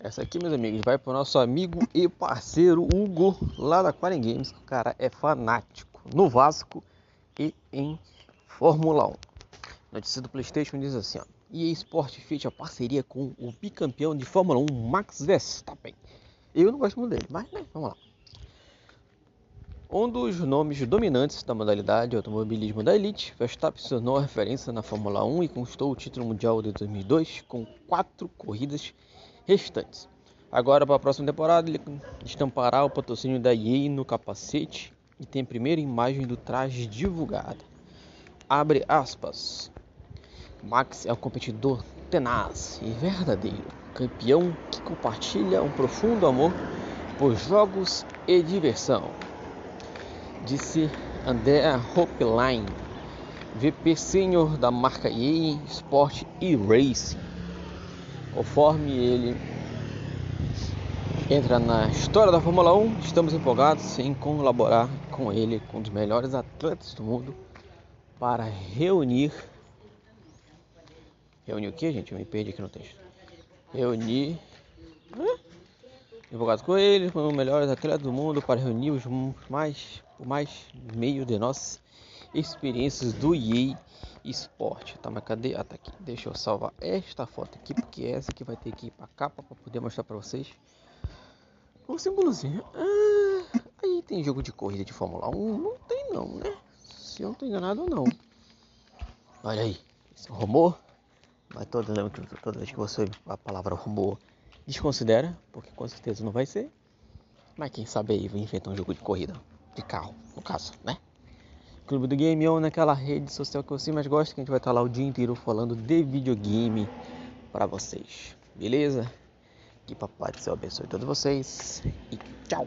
Essa aqui, meus amigos, vai para o nosso amigo e parceiro Hugo, lá da Quaren Games. O cara é fanático no Vasco e em Fórmula 1. Notícia do PlayStation diz assim: ó, EA Sport fecha parceria com o bicampeão de Fórmula 1, Max Verstappen. Eu não gosto muito dele, mas né, vamos lá. Um dos nomes dominantes da modalidade automobilismo da elite, Verstappen se tornou referência na Fórmula 1 e conquistou o título mundial de 2002 com quatro corridas restantes. Agora, para a próxima temporada, ele estampará o patrocínio da EA no capacete e tem a primeira imagem do traje divulgada. Abre aspas. Max é um competidor tenaz e verdadeiro, campeão que compartilha um profundo amor por jogos e diversão, disse Andrea Hopline, VP Sênior da marca EA Sport e Racing. Conforme ele entra na história da Fórmula 1, estamos empolgados em colaborar com ele, com os melhores atletas do mundo, para reunir. Reunir o que, gente? Eu me perdi aqui no texto. Reunir. Empolgados com ele, com os melhores atletas do mundo, para reunir os mais, o mais meio de nossas experiências do EA esporte. Tá, mas cadê? Ah, tá aqui. Deixa eu salvar esta foto aqui, porque essa aqui vai ter que ir pra capa para poder mostrar para vocês. O símbolozinho. Ah, aí tem jogo de corrida de Fórmula 1? Não tem não, né? Se eu não tô enganado não. Olha aí. Esse é rumor. Mas toda, toda vez que você ouvir a palavra rumor, desconsidera, porque com certeza não vai ser. Mas quem sabe aí vai inventar um jogo de corrida. De carro, no caso, né? Clube do Game On naquela rede social que você mais gosta, que a gente vai estar lá o dia inteiro falando de videogame para vocês. Beleza? Que papai do céu abençoe todos vocês e tchau!